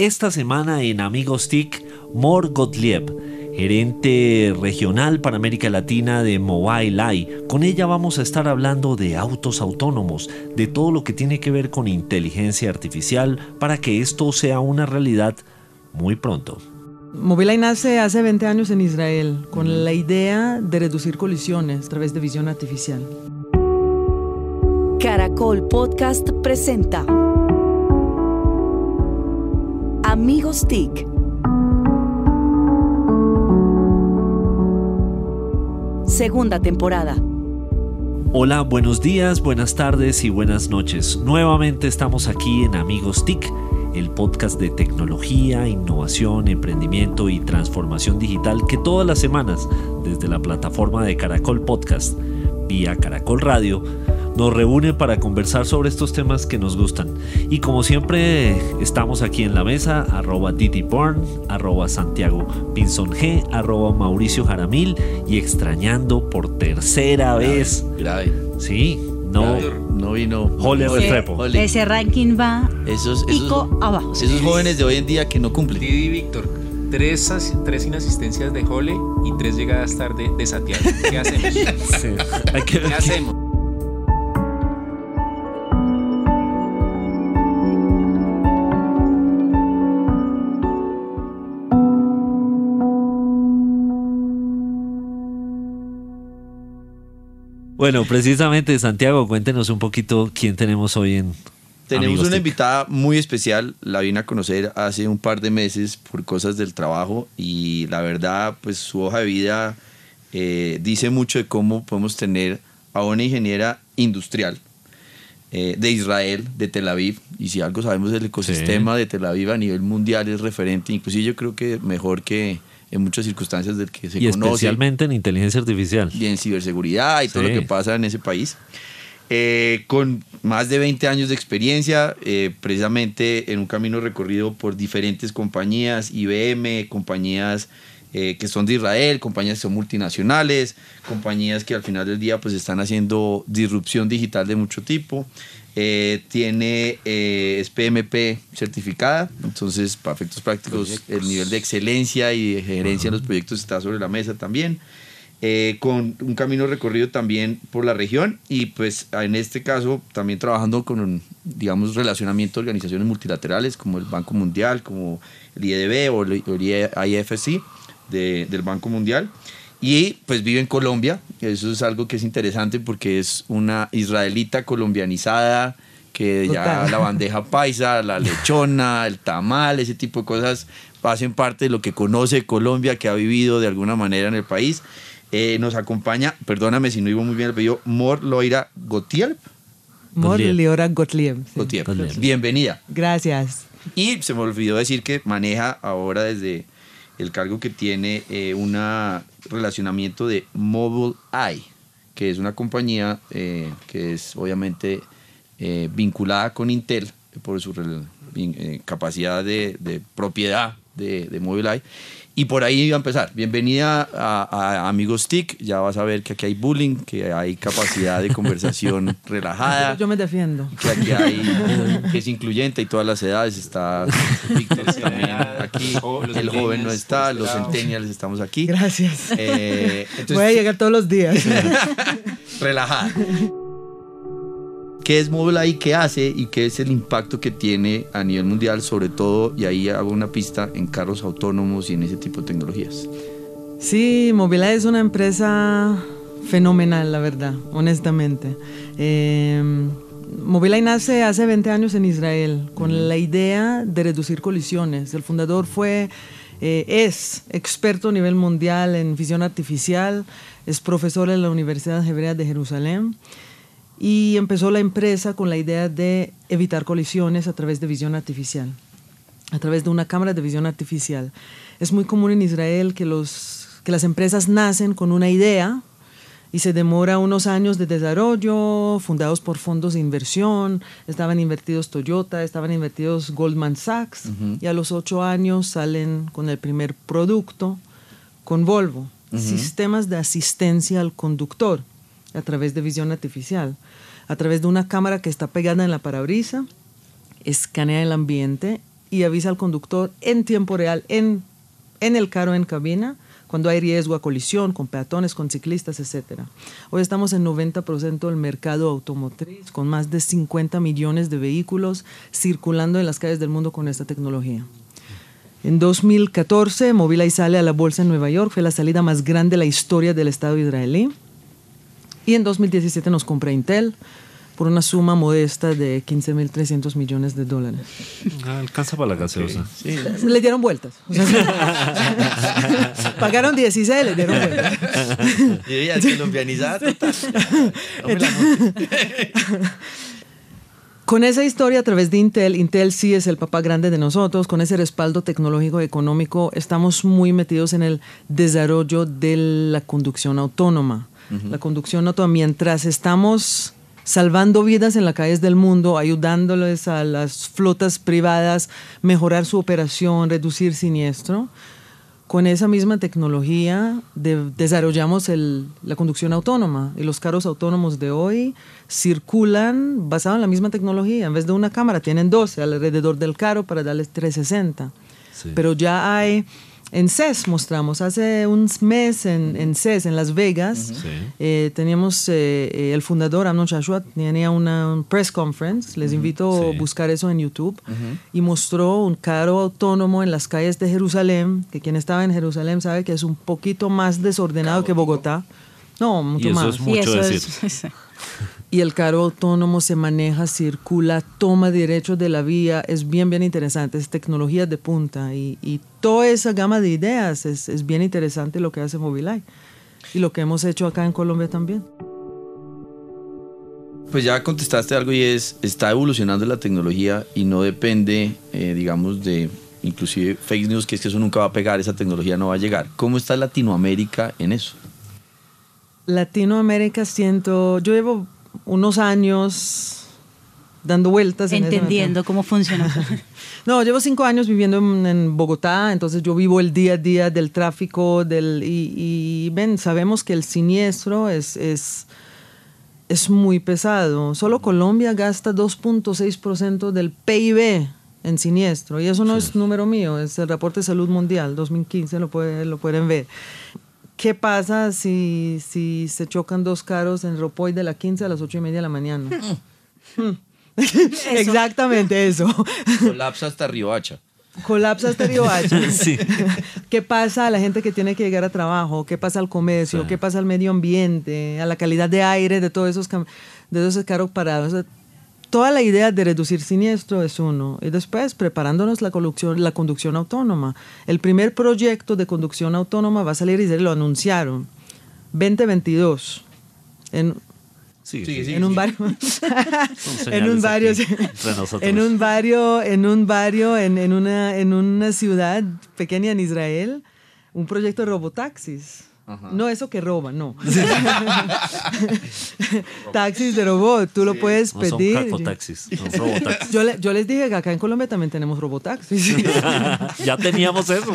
Esta semana en Amigos TIC, Mor Gottlieb, gerente regional para América Latina de Mobile Con ella vamos a estar hablando de autos autónomos, de todo lo que tiene que ver con inteligencia artificial para que esto sea una realidad muy pronto. Mobileye nace hace 20 años en Israel con la idea de reducir colisiones a través de visión artificial. Caracol Podcast presenta Amigos TIC. Segunda temporada. Hola, buenos días, buenas tardes y buenas noches. Nuevamente estamos aquí en Amigos TIC, el podcast de tecnología, innovación, emprendimiento y transformación digital que todas las semanas, desde la plataforma de Caracol Podcast, vía Caracol Radio, nos reúne para conversar sobre estos temas que nos gustan. Y como siempre, estamos aquí en la mesa, arroba Porn, arroba Santiago Pinzon G, arroba Mauricio Jaramil y extrañando por tercera vez. Grave. Sí, no, no vino. Jole Restrepo. Ese ranking va esos, esos, abajo. Esos jóvenes de hoy en día que no cumplen. Didi Víctor, tres, tres inasistencias de Jole y tres llegadas tarde de Santiago. ¿Qué hacemos? ¿Qué hacemos? Bueno, precisamente Santiago, cuéntenos un poquito quién tenemos hoy en... Tenemos una invitada muy especial, la vine a conocer hace un par de meses por cosas del trabajo y la verdad, pues su hoja de vida eh, dice mucho de cómo podemos tener a una ingeniera industrial eh, de Israel, de Tel Aviv, y si algo sabemos del ecosistema de Tel Aviv a nivel mundial es referente, inclusive yo creo que mejor que en muchas circunstancias del que se y conoce. especialmente en inteligencia artificial. Y en ciberseguridad y todo lo que pasa en ese país. Eh, con más de 20 años de experiencia, eh, precisamente en un camino recorrido por diferentes compañías, IBM, compañías eh, que son de Israel, compañías que son multinacionales, compañías que al final del día pues están haciendo disrupción digital de mucho tipo. Eh, tiene eh, es PMP certificada, entonces para efectos prácticos el nivel de excelencia y de gerencia en los proyectos está sobre la mesa también. Eh, con un camino recorrido también por la región y pues en este caso también trabajando con un, digamos, relacionamiento de organizaciones multilaterales como el Banco Mundial, como el IEDB o el, IFC del Banco Mundial. Y pues vive en Colombia, eso es algo que es interesante porque es una israelita colombianizada, que ya la bandeja paisa, la lechona, el tamal, ese tipo de cosas hacen parte de lo que conoce Colombia, que ha vivido de alguna manera en el país. Eh, nos acompaña, perdóname si no digo muy bien el apellido, Mor Loira Gottlieb. Mor Loira Gottlieb. Bienvenida. Gracias. Y se me olvidó decir que maneja ahora desde el cargo que tiene eh, un relacionamiento de Mobile Eye, que es una compañía eh, que es obviamente eh, vinculada con Intel por su capacidad de, propiedad de, de Mobile y por ahí iba a empezar. Bienvenida a, Amigos TIC. Ya vas a ver que aquí hay bullying, que hay capacidad de conversación relajada. Yo me defiendo. Que aquí hay, que es incluyente y todas las edades. Está Víctor también aquí. El joven no está, los centennials estamos aquí. Gracias. Eh, Voy a llegar todos los días. relajada qué es Mobileye, qué hace y qué es el impacto que tiene a nivel mundial, sobre todo, y ahí hago una pista en carros autónomos y en ese tipo de tecnologías. Sí, Mobileye es una empresa fenomenal, la verdad, honestamente. Eh, Mobileye nace hace 20 años en Israel con la idea de reducir colisiones. El fundador fue, eh, es experto a nivel mundial en visión artificial, es profesor en la Universidad Hebrea de Jerusalén y empezó la empresa con la idea de evitar colisiones a través de visión artificial, a través de una cámara de visión artificial. Es muy común en Israel que, los, que las empresas nacen con una idea y se demora unos años de desarrollo, fundados por fondos de inversión, estaban invertidos Toyota, estaban invertidos Goldman Sachs, y a los ocho años salen con el primer producto con Volvo, sistemas de asistencia al conductor a través de visión artificial a través de una cámara que está pegada en la parabrisa, escanea el ambiente y avisa al conductor en tiempo real, en, en el carro en cabina, cuando hay riesgo a colisión con peatones, con ciclistas, etc. Hoy estamos en 90% del mercado automotriz, con más de 50 millones de vehículos circulando en las calles del mundo con esta tecnología. En 2014, Mobileye sale a la bolsa en Nueva York, fue la salida más grande de la historia del Estado israelí. Y en 2017 nos compra Intel, por una suma modesta de 15.300 millones de dólares. Ah, alcanza para la gaseosa. Le dieron vueltas. pagaron 16 y le dieron vueltas. Y ya colombianizada total. Con esa historia a través de Intel, Intel sí es el papá grande de nosotros, con ese respaldo tecnológico y económico, estamos muy metidos en el desarrollo de la conducción autónoma. La conducción autónoma, mientras estamos salvando vidas en las calles del mundo, ayudándoles a las flotas privadas mejorar su operación, reducir siniestro. Con esa misma tecnología desarrollamos la conducción autónoma y los carros autónomos de hoy circulan basados en la misma tecnología. En vez de una cámara tienen 12 alrededor del carro para darles 360. Pero ya hay en CES mostramos, hace un mes en, en CES, en Las Vegas, eh, teníamos eh, eh, el fundador, Amnon Shashua, tenía una press conference, les invito a buscar eso en YouTube, y mostró un carro autónomo en las calles de Jerusalén, que quien estaba en Jerusalén sabe que es un poquito más desordenado que Bogotá. No, mucho y eso más. Es mucho decir. y el carro autónomo se maneja, circula, toma derechos de la vía, es bien, bien interesante, es tecnología de punta y, y toda esa gama de ideas es, es, bien interesante lo que hace Mobileye y lo que hemos hecho acá en Colombia también. Pues ya contestaste algo y es, está evolucionando la tecnología y no depende, eh, digamos, de inclusive fake news, que es que eso nunca va a pegar, esa tecnología no va a llegar. ¿Cómo está Latinoamérica en eso? Latinoamérica siento, yo llevo unos años dando vueltas. Entendiendo cómo funciona. no, llevo cinco años viviendo en, Bogotá, entonces yo vivo el día a día del tráfico del, y, y ven, sabemos que el siniestro es, es, es muy pesado. Solo Colombia gasta 2.6% del PIB en siniestro y eso no es número mío, es el reporte de salud mundial 2015, lo, puede, lo pueden ver. ¿Qué pasa si, si se chocan dos carros en Ropoy de la 15 a las 8 y media de la mañana? Exactamente eso. Colapsa hasta Riohacha. Colapsa hasta Riohacha. sí. ¿Qué pasa a la gente que tiene que llegar a trabajo? ¿Qué pasa al comercio? Sí. ¿Qué pasa al medio ambiente? ¿A la calidad de aire de todos esos, de esos carros parados? Toda la idea de reducir siniestro es uno. Y después, preparándonos la conducción, la conducción autónoma. El primer proyecto de conducción autónoma va a salir y se lo anunciaron. 2022. En, Sí, sí, sí, en un barrio en un barrio en un barrio en un barrio en, en, una en una ciudad pequeña en Israel un proyecto de robotaxis Ajá. No eso que roban, no. taxis de robot, tú lo puedes no pedir. Son son robotaxis. Yo, le, yo, les dije que acá en Colombia también tenemos robotaxis. ya teníamos eso.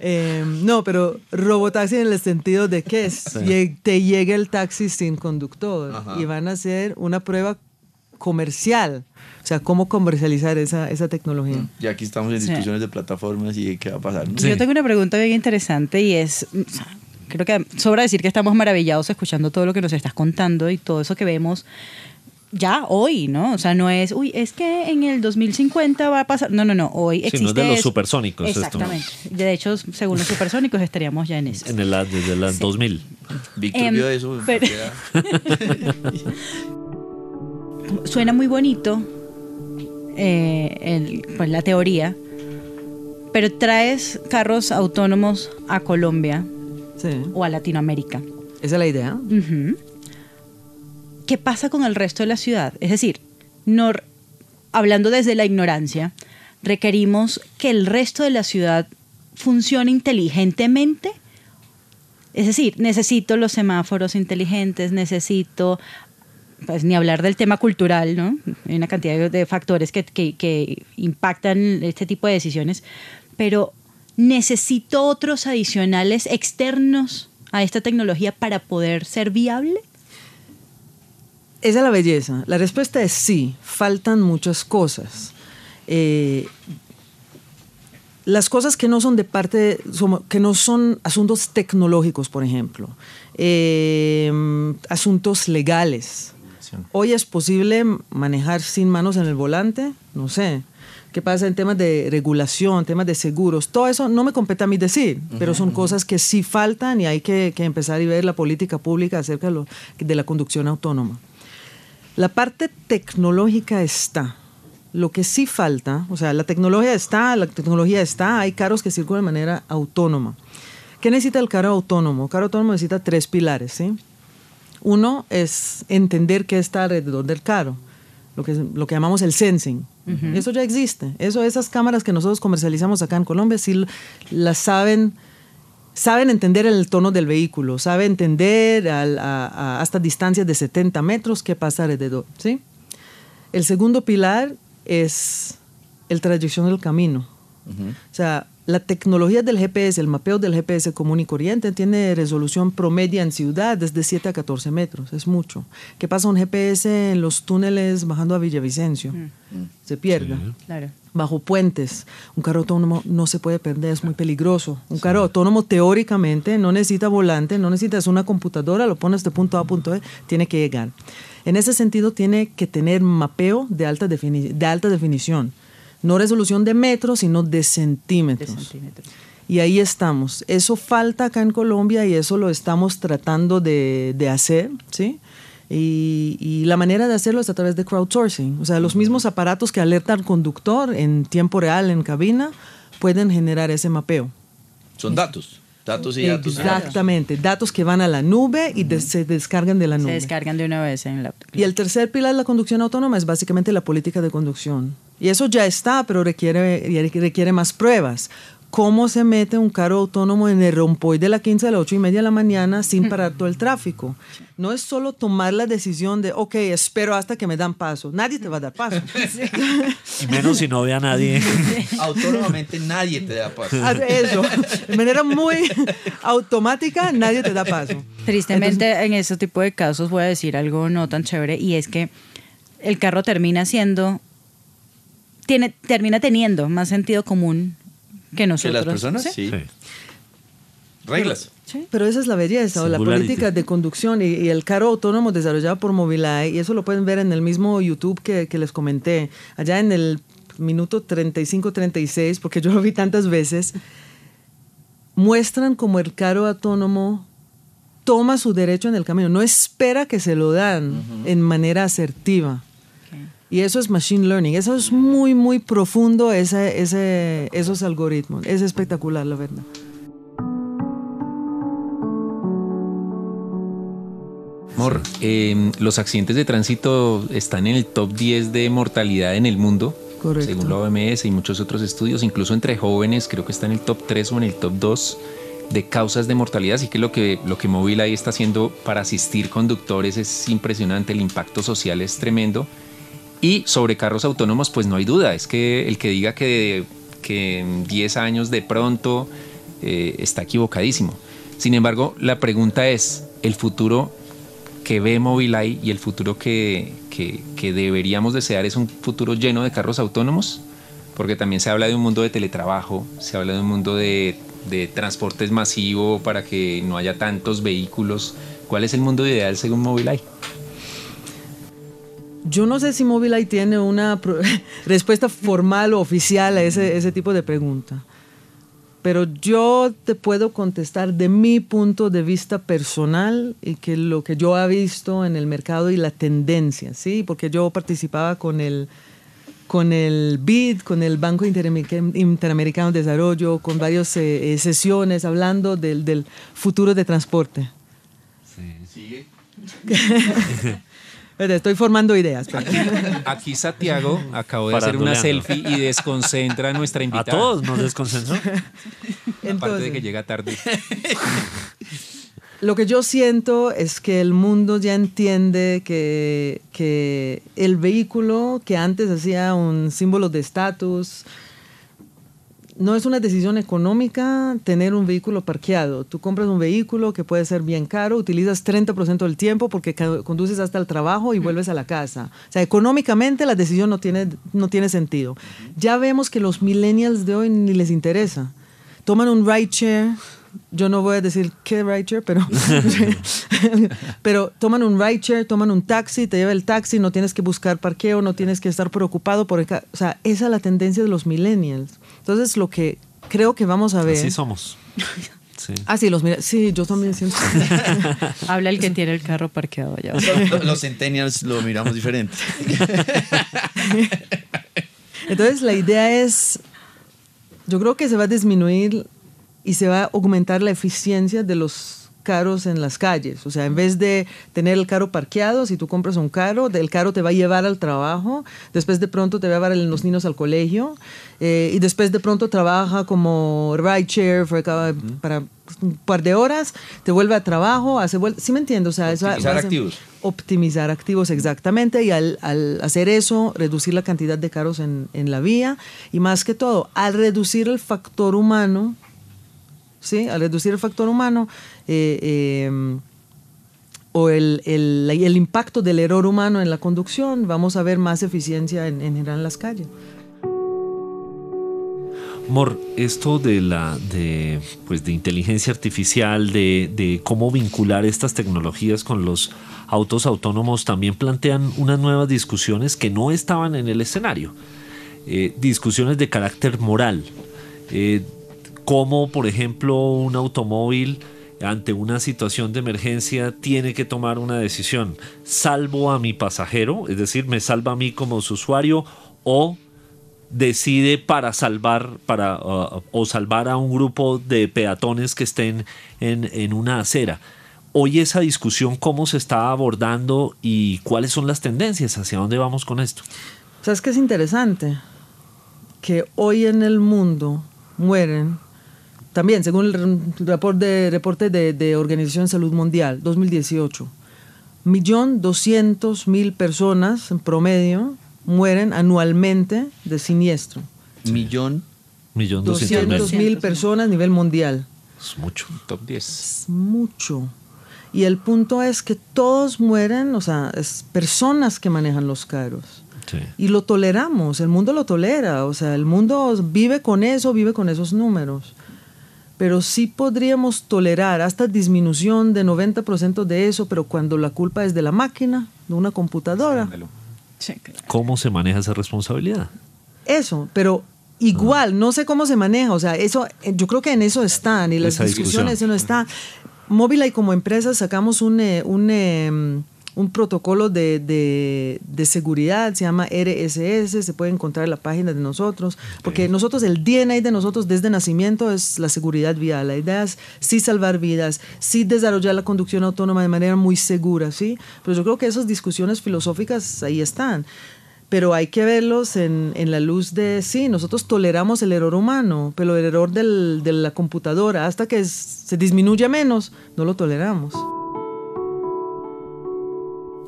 eh, no, pero robotaxi en el sentido de que sí. te llega el taxi sin conductor Ajá. y van a hacer una prueba comercial. O sea, cómo comercializar esa, esa tecnología. Y aquí estamos en discusiones sí. de plataformas y qué va a pasar. ¿no? Sí. Yo tengo una pregunta bien interesante y es, creo que sobra decir que estamos maravillados escuchando todo lo que nos estás contando y todo eso que vemos ya hoy, ¿no? O sea, no es, uy, es que en el 2050 va a pasar. No, no, no, hoy existe. Sí, no es de los supersónicos. Exactamente. Esto. De hecho, según los supersónicos estaríamos ya en eso. En el desde el sí. 2000. Víctor um, vio eso. Pero... Suena muy bonito eh, el, pues, la teoría, pero traes carros autónomos a Colombia sí. o a Latinoamérica. Esa es la idea. Uh -huh. ¿Qué pasa con el resto de la ciudad? Es decir, no, hablando desde la ignorancia, requerimos que el resto de la ciudad funcione inteligentemente. Es decir, necesito los semáforos inteligentes, necesito pues ni hablar del tema cultural, ¿no? Hay una cantidad de, factores que, que, que, impactan este tipo de decisiones, pero necesito otros adicionales externos a esta tecnología para poder ser viable. Esa es la belleza. La respuesta es sí, faltan muchas cosas. eh, las cosas que no son de parte, que no son asuntos tecnológicos, por ejemplo, eh, asuntos legales. Hoy es posible manejar sin manos en el volante, no sé. ¿Qué pasa en temas de regulación, temas de seguros? Todo eso no me compete a mí decir, pero son cosas que sí faltan y hay que, empezar a ver la política pública acerca de la conducción autónoma. La parte tecnológica está, lo que sí falta, o sea, la tecnología está, la tecnología está, hay carros que circulan de manera autónoma. ¿Qué necesita el carro autónomo? El carro autónomo necesita tres pilares, ¿sí? Uno es entender qué está alrededor del carro, lo que, lo que llamamos el sensing. Eso ya existe. Eso, esas cámaras que nosotros comercializamos acá en Colombia, sí las saben, saben entender el tono del vehículo, saben entender hasta distancias de 70 metros qué pasa alrededor, ¿sí? El segundo pilar es el trayección del camino. O sea, la tecnología del GPS, el mapeo del GPS común y corriente, tiene resolución promedia en ciudad desde 7 a 14 metros, es mucho. ¿Qué pasa un GPS en los túneles bajando a Villavicencio? Mm. Se pierde. Bajo puentes. Un carro autónomo no se puede perder, es muy peligroso. Un carro autónomo teóricamente no necesita volante, no necesitas una computadora, lo pones de punto A a punto B, tiene que llegar. En ese sentido, tiene que tener mapeo de alta, de alta definición. No resolución de metros, sino de centímetros. Y ahí estamos. Eso falta acá en Colombia y eso lo estamos tratando de, hacer, ¿sí? Y, la manera de hacerlo es a través de crowdsourcing. O sea, los mismos aparatos que alertan al conductor en tiempo real en cabina pueden generar ese mapeo. Son datos. Datos y datos. Exactamente, datos que van a la nube y se descargan de la nube. Se descargan de una vez en la... Y el tercer pilar de la conducción autónoma es básicamente la política de conducción. Y eso ya está, pero requiere, requiere más pruebas cómo se mete un carro autónomo en el rompoy de la 15 a las 8 y media de la mañana sin parar todo el tráfico. No es solo tomar la decisión de, ok, espero hasta que me dan paso. Nadie te va a dar paso. Y menos si no ve a nadie. Autónomamente nadie te da paso. Ah, eso. De manera muy automática, nadie te da paso. Tristemente, en ese tipo de casos voy a decir algo no tan chévere y es que el carro termina siendo, tiene, termina teniendo más sentido común que nosotros. las personas? Sí. Reglas. Pero esa es la belleza, o la política de conducción y, el carro autónomo desarrollado por Mobileye, y eso lo pueden ver en el mismo YouTube que, les comenté, allá en el minuto 35-36, porque yo lo vi tantas veces, muestran como el carro autónomo toma su derecho en el camino, no espera que se lo dan en manera asertiva. Y eso es machine learning. Eso es muy, muy profundo, ese, ese, esos algoritmos. Es espectacular, la verdad. Mor, em, los accidentes de tránsito están en el top 10 de mortalidad en el mundo. Correcto. Según la OMS y muchos otros estudios, incluso entre jóvenes, creo que está en el top 3 o en el top 2 de causas de mortalidad. Así que lo que, lo que ahí está haciendo para asistir conductores es impresionante. El impacto social es tremendo. Y sobre carros autónomos, pues no hay duda, es que el que diga que, que en 10 años de pronto eh, está equivocadísimo. Sin embargo, la pregunta es, ¿el futuro que ve Mobileye y el futuro que, que, deberíamos desear es un futuro lleno de carros autónomos? Porque también se habla de un mundo de teletrabajo, se habla de un mundo de, de transportes masivo para que no haya tantos vehículos. ¿Cuál es el mundo ideal según Mobileye? Yo no sé si Mobileye tiene una respuesta formal o oficial a ese, tipo de pregunta, pero yo te puedo contestar de mi punto de vista personal y que lo que yo he visto en el mercado y la tendencia, ¿sí? Porque yo participaba con el, con el BID, con el Banco Interamericano de Desarrollo, con varias eh, sesiones hablando del, del futuro de transporte. Sí. Sigue. Estoy formando ideas. Aquí, Santiago acabó de hacer una selfie y desconcentra a nuestra invitada. A todos nos desconcentró. Aparte de que llega tarde. Lo que yo siento es que el mundo ya entiende que, que el vehículo que antes hacía un símbolo de estatus, no es una decisión económica tener un vehículo parqueado. Tú compras un vehículo que puede ser bien caro, utilizas 30% del tiempo porque conduces hasta el trabajo y vuelves a la casa. O sea, económicamente la decisión no tiene, no tiene sentido. Ya vemos que los millennials de hoy ni les interesa. Toman un ride share, yo no voy a decir qué ride pero, pero toman un ride share, toman un taxi, te lleva el taxi, no tienes que buscar parqueo, no tienes que estar preocupado por... o sea, esa es la tendencia de los millennials. Entonces, lo que creo que vamos a ver. Así somos. Sí. Ah, sí, los mira. Sí, yo también siento. Habla el que tiene el carro parqueado allá. Los, los centennials lo miramos diferente. Entonces, la idea es. Yo creo que se va a disminuir y se va a aumentar la eficiencia de los caros en las calles. O sea, en vez de tener el carro parqueado, si tú compras un carro, el carro te va a llevar al trabajo, después de pronto te va a llevar los niños al colegio, eh, y después de pronto trabaja como ride share para un par de horas, te vuelve a trabajo, hace vuelta. ¿Sí me entiendes? O sea, optimizar activos. Optimizar activos, exactamente. Y al, al, hacer eso, reducir la cantidad de carros en, en la vía. Y más que todo, al reducir el factor humano, ¿sí? Al reducir el factor humano eh, em, o el, el, impacto del error humano en la conducción, vamos a ver más eficiencia en, en las calles. Mor, esto de la de, pues de inteligencia artificial, de, de, cómo vincular estas tecnologías con los autos autónomos, también plantean unas nuevas discusiones que no estaban en el escenario. Eh, discusiones de carácter moral. Eh, cómo, por ejemplo, un automóvil ante una situación de emergencia tiene que tomar una decisión. ¿Salvo a mi pasajero? Es decir, ¿me salva a mí como su usuario? ¿O decide para salvar para, uh, o salvar a un grupo de peatones que estén en, en una acera? Hoy esa discusión, ¿cómo se está abordando y cuáles son las tendencias? ¿Hacia dónde vamos con esto? ¿Sabes qué es interesante? Que hoy en el mundo mueren también, según el reporte, reporte de, de Organización de Salud Mundial, 2018, millón doscientos mil personas en promedio mueren anualmente de siniestro. Millón. Millón doscientos mil personas a nivel mundial. Es mucho. Top 10. Es mucho. Y el punto es que todos mueren, o sea, es personas que manejan los carros. Sí. Y lo toleramos, el mundo lo tolera, o sea, el mundo vive con eso, vive con esos números pero sí podríamos tolerar hasta disminución de 90% de eso, pero cuando la culpa es de la máquina, de una computadora. ¿Cómo se maneja esa responsabilidad? Eso, pero igual, no sé cómo se maneja, o sea, eso, yo creo que en eso están y las discusiones, eso no está. y como empresa sacamos un, eh, un em, un protocolo de, seguridad, se llama RSS, se puede encontrar en la página de nosotros, porque nosotros, el DNA de nosotros desde nacimiento es la seguridad vial. La idea es sí salvar vidas, sí desarrollar la conducción autónoma de manera muy segura, ¿sí? Pero yo creo que esas discusiones filosóficas ahí están. Pero hay que verlos en, la luz de, sí, nosotros toleramos el error humano, pero el error de la computadora, hasta que se disminuya menos, no lo toleramos.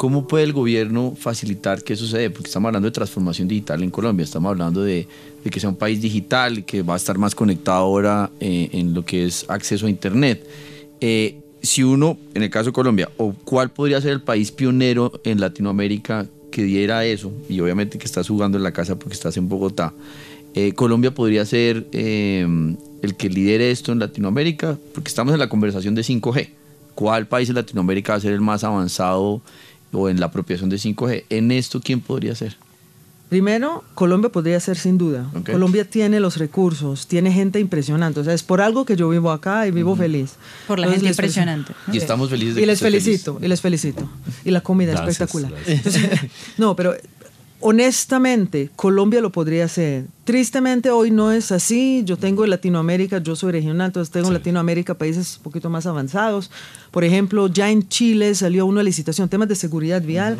¿Cómo puede el gobierno facilitar que eso se? Porque estamos hablando de transformación digital en Colombia, estamos hablando de, que sea un país digital que va a estar más conectado ahora eh, en lo que es acceso a Internet. Eh, si uno, en el caso de Colombia, cuál podría ser el país pionero en Latinoamérica que diera eso, y obviamente que estás jugando en la casa porque estás en Bogotá, eh, Colombia podría ser el que lidere esto en Latinoamérica, porque estamos en la conversación de 5G. ¿Cuál país en Latinoamérica va a ser el más avanzado o en la apropiación de 5G. ¿En esto quién podría ser? Primero, Colombia podría ser sin duda. Colombia tiene los recursos, tiene gente impresionante. O sea, es por algo que yo vivo acá y vivo feliz. Por la gente impresionante. Y estamos felices de Y les felicito, y les felicito. Y la comida es espectacular. no, pero honestamente, Colombia lo podría hacer. Tristemente hoy no es así. Yo tengo en Latinoamérica, yo soy regional, entonces tengo en Latinoamérica países un poquito más avanzados. Por ejemplo, ya en Chile salió una licitación, temas de seguridad vial.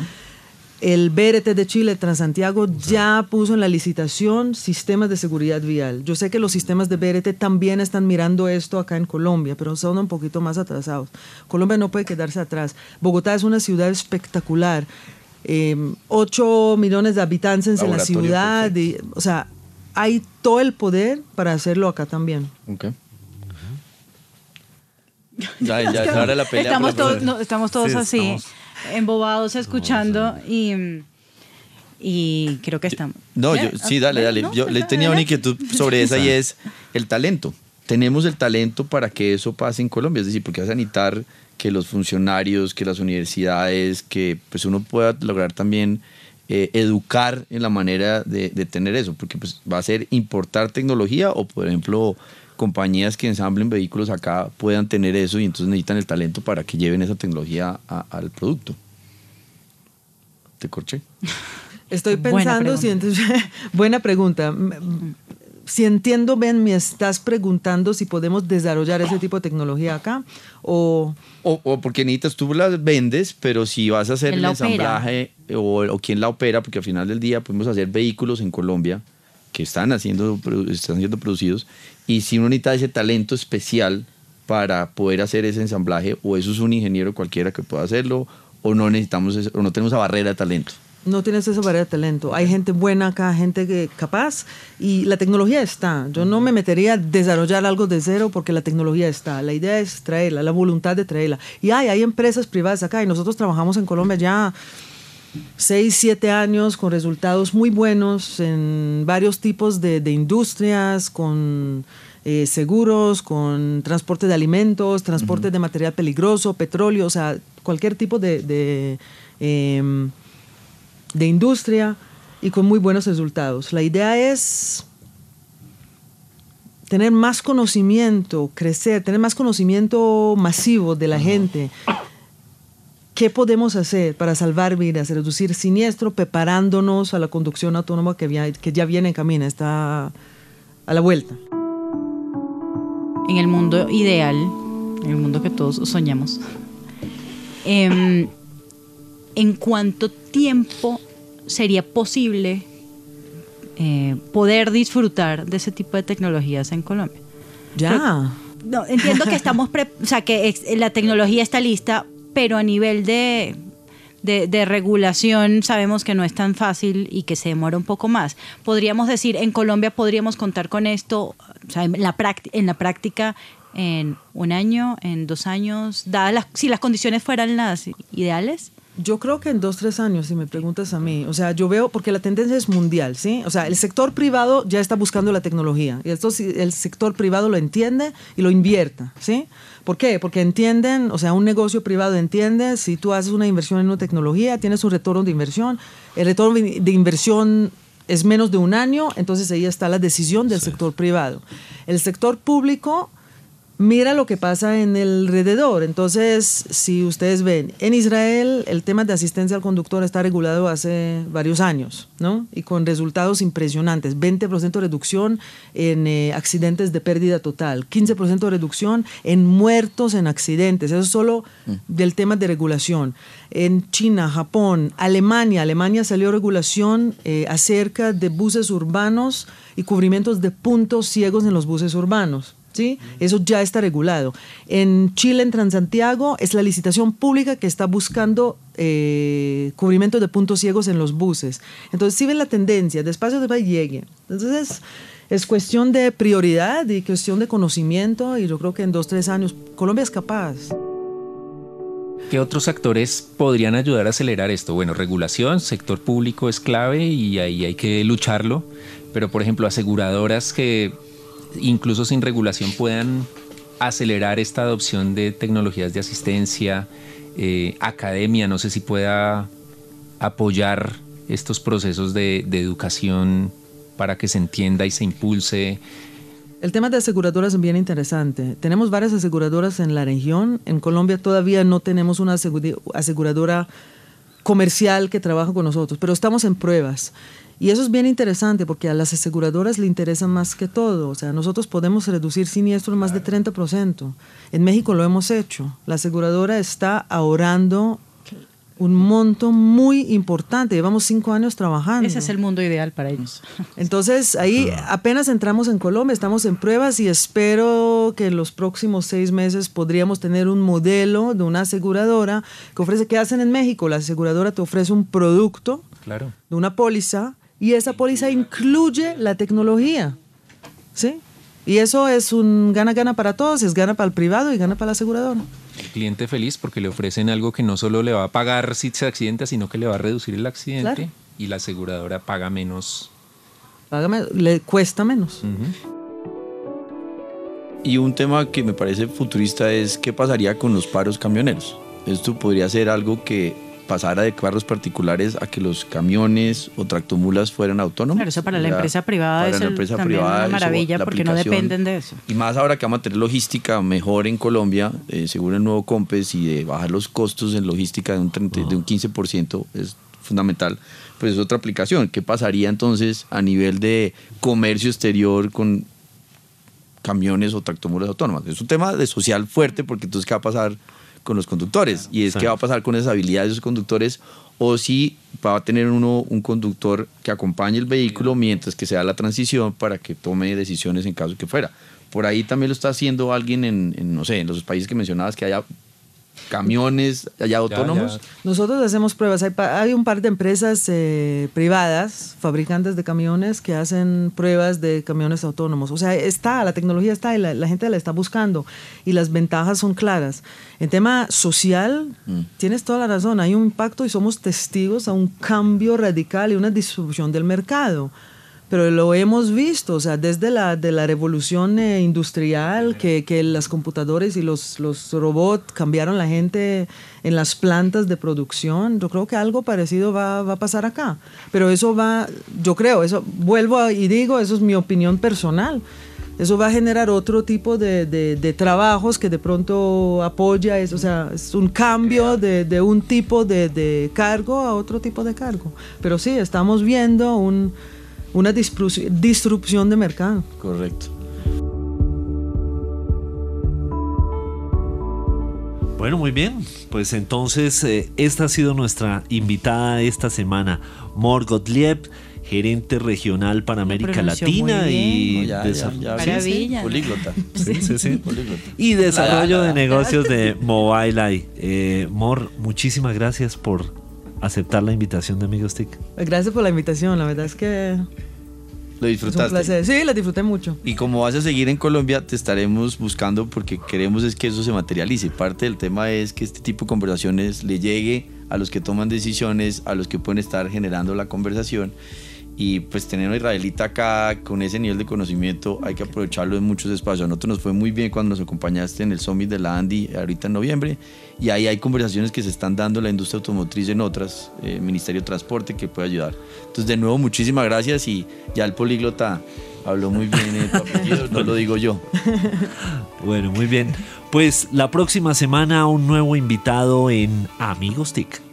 El BRT de Chile, Transantiago, ya puso en la licitación sistemas de seguridad vial. Yo sé que los sistemas de BRT también están mirando esto acá en Colombia, pero son un poquito más atrasados. Colombia no puede quedarse atrás. Bogotá es una ciudad espectacular. 8 em, millones de habitantes en la ciudad, o sea, hay todo el poder para hacerlo acá también. Okay. Ya, ya, ahora la pelea estamos, todos, estamos todos así, embobados escuchando y, y creo que estamos. No, yo, sí, dale, dale. yo le tenía una inquietud sobre esa y es el talento. Tenemos el talento para que eso pase en Colombia, es decir, porque vas a necesitar que los funcionarios, que las universidades, que pues uno pueda lograr también eh, educar en la manera de, de, tener eso, porque pues va a ser importar tecnología o por ejemplo compañías que ensamblen vehículos acá puedan tener eso y entonces necesitan el talento para que lleven esa tecnología al producto. ¿Te corché? Estoy pensando, si entonces, buena pregunta. Si entiendo bien, me estás preguntando si podemos desarrollar ese tipo de tecnología acá o... O, porque necesitas, tú las vendes, pero si vas a hacer el ensamblaje o, o quién la opera, porque al final del día podemos hacer vehículos en Colombia que están, haciendo, están siendo producidos y si uno necesita ese talento especial para poder hacer ese ensamblaje o eso es un ingeniero cualquiera que pueda hacerlo o no necesitamos o no tenemos esa barrera de talento. No tienes esa barrera de talento. Hay gente buena acá, gente que, capaz y la tecnología está. Yo no me metería a desarrollar algo de cero porque la tecnología está. La idea es traerla, la voluntad de traerla. Y hay, hay empresas privadas acá y nosotros trabajamos en Colombia ya 6, 7 años con resultados muy buenos en varios tipos de, industrias, con eh, seguros, con transporte de alimentos, transporte de material peligroso, petróleo, o sea, cualquier tipo de, de, em, de industria y con muy buenos resultados. La idea es tener más conocimiento, crecer, tener más conocimiento masivo de la gente, ¿Qué podemos hacer para salvar vidas, reducir siniestro, preparándonos a la conducción autónoma que, que ya viene en camino, está a la vuelta? En el mundo ideal, en el mundo que todos soñamos, em, ¿en cuánto tiempo sería posible eh, poder disfrutar de ese tipo de tecnologías en Colombia? Ya. no, entiendo que estamos, o sea, que la tecnología está lista, pero a nivel de, de, regulación sabemos que no es tan fácil y que se demora un poco más. Podríamos decir, en Colombia podríamos contar con esto en, la en la práctica en un año, en dos años, dadas las, si las condiciones fueran las ideales. Yo creo que en dos, tres años, si me preguntas a mí. O sea, yo veo, porque la tendencia es mundial, ¿sí? O sea, el sector privado ya está buscando la tecnología. Y esto el sector privado lo entiende y lo invierta, ¿sí? ¿Por qué? Porque entienden, o sea, un negocio privado entiende, si tú haces una inversión en una tecnología, tienes un retorno de inversión, el retorno de inversión es menos de un año, entonces ahí está la decisión del sector privado. El sector público mira lo que pasa en el alrededor. Entonces, si ustedes ven, en Israel el tema de asistencia al conductor está regulado hace varios años, ¿no? Y con resultados impresionantes. 20% reducción en eh, accidentes de pérdida total, 15% reducción en muertos en accidentes. Eso es solo mm. del tema de regulación. En China, Japón, Alemania, Alemania salió regulación eh, acerca de buses urbanos y cubrimientos de puntos ciegos en los buses urbanos. ¿Sí? Eso ya está regulado. En Chile, en Transantiago, es la licitación pública que está buscando eh, cubrimiento de puntos ciegos en los buses. Entonces, si ven la tendencia, despacio despacio llegue. Entonces, es cuestión de prioridad y cuestión de conocimiento y yo creo que en dos, tres años Colombia es capaz. ¿Qué otros actores podrían ayudar a acelerar esto? Bueno, regulación, sector público es clave y ahí hay que lucharlo, pero por ejemplo, aseguradoras que incluso sin regulación puedan acelerar esta adopción de tecnologías de asistencia, eh, academia, no sé si pueda apoyar estos procesos de, educación para que se entienda y se impulse. El tema de aseguradoras es bien interesante. Tenemos varias aseguradoras en la región. En Colombia todavía no tenemos una aseguradora comercial que trabaja con nosotros, pero estamos en pruebas. Y eso es bien interesante porque a las aseguradoras le interesa más que todo. O sea, nosotros podemos reducir siniestros más de 30%. En México lo hemos hecho. La aseguradora está ahorrando un monto muy importante. Llevamos cinco años trabajando. Ese es el mundo ideal para ellos. Entonces, ahí apenas entramos en Colombia, estamos en pruebas y espero que en los próximos seis meses podríamos tener un modelo de una aseguradora que ofrece, ¿qué hacen en México? La aseguradora te ofrece un producto claro. de una póliza y esa póliza incluye la tecnología. ¿Sí? Y eso es un gana-gana para todos, es gana para el privado y gana para la aseguradora. El cliente feliz porque le ofrecen algo que no solo le va a pagar si se accidenta, sino que le va a reducir el accidente y la aseguradora paga menos. Paga le cuesta menos. Y un tema que me parece futurista es qué pasaría con los paros camioneros. Esto podría ser algo que pasara de carros particulares a que los camiones o tractomulas fueran autónomos. Pero eso para la, empresa privada es una maravilla porque no dependen de eso. Y más ahora que vamos a tener logística mejor en Colombia, eh, según el nuevo COMPES y de bajar los costos en logística de un, de un 15% es fundamental, pues es otra aplicación. ¿Qué pasaría entonces a nivel de comercio exterior con camiones o tractomulas autónomas? Es un tema de social fuerte porque entonces ¿qué va a pasar? Con los conductores. Y es qué va a pasar con esas habilidades de esos conductores o si va a tener uno un conductor que acompañe el vehículo mientras que se da la transición para que tome decisiones en caso que fuera. Por ahí también lo está haciendo alguien en, en no sé, en los países que mencionabas que haya camiones allá autónomos? Nosotros hacemos pruebas. Hay, un par de empresas eh, privadas, fabricantes de camiones, que hacen pruebas de camiones autónomos. O sea, está, la tecnología está y la, gente la está buscando y las ventajas son claras. En tema social, mm. tienes toda la razón, hay un impacto y somos testigos a un cambio radical y una distribución del mercado pero lo hemos visto, o sea, desde la, de la revolución eh, industrial, que, que las computadoras y los, los robots cambiaron la gente en las plantas de producción, yo creo que algo parecido va, va, a pasar acá. Pero eso va, yo creo, eso vuelvo y digo, eso es mi opinión personal. Eso va a generar otro tipo de, de, trabajos que de pronto apoya eso, o sea, es un cambio de, de un tipo de cargo a otro tipo de cargo. Pero sí, estamos viendo un, una disrupción de mercado. Correcto. Bueno, muy bien. Pues entonces eh, esta ha sido nuestra invitada esta semana, Mor Gottlieb, gerente regional para América Latina y políglota. Y desarrollo de negocios de Mobile eh, Mor, muchísimas gracias por aceptar la invitación de Amigos TIC. Gracias por la invitación, la verdad es que... Lo disfrutaste. Sí, la disfruté mucho. Y como vas a seguir en Colombia, te estaremos buscando porque queremos es que eso se materialice. Parte del tema es que este tipo de conversaciones le llegue a los que toman decisiones, a los que pueden estar generando la conversación y pues tener a israelita acá con ese nivel de conocimiento hay que aprovecharlo en muchos espacios. A nosotros nos fue muy bien cuando nos acompañaste en el Summit de la Andy ahorita en noviembre y ahí hay conversaciones que se están dando en la industria automotriz en otras, eh, Ministerio de Transporte que puede ayudar. Entonces de nuevo muchísimas gracias y ya el políglota habló muy bien apellido, no lo digo yo. Bueno, muy bien. Pues la próxima semana un nuevo invitado en Amigos TIC.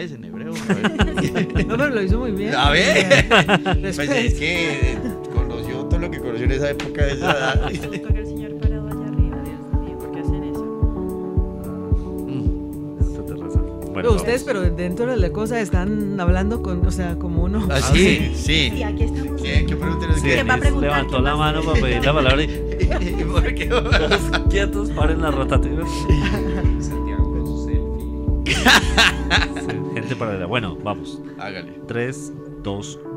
A ver. pues es que conoció todo lo que conoció en esa época de esa edad. el señor parado allá arriba, Dios mío, ¿por qué hacen eso? Mm. Bueno, ustedes, pero dentro de la cosa están hablando con, o sea, como uno. Ah, sí, sí. Sí, aquí estamos. ¿Qué, qué preguntas? ¿Quién va a preguntar? Levantó la mano para pedir la palabra y. ¿Por qué? Todos quietos, paren la rotativa. Paralela. Bueno, vamos. Hágale. 3, 2, 1.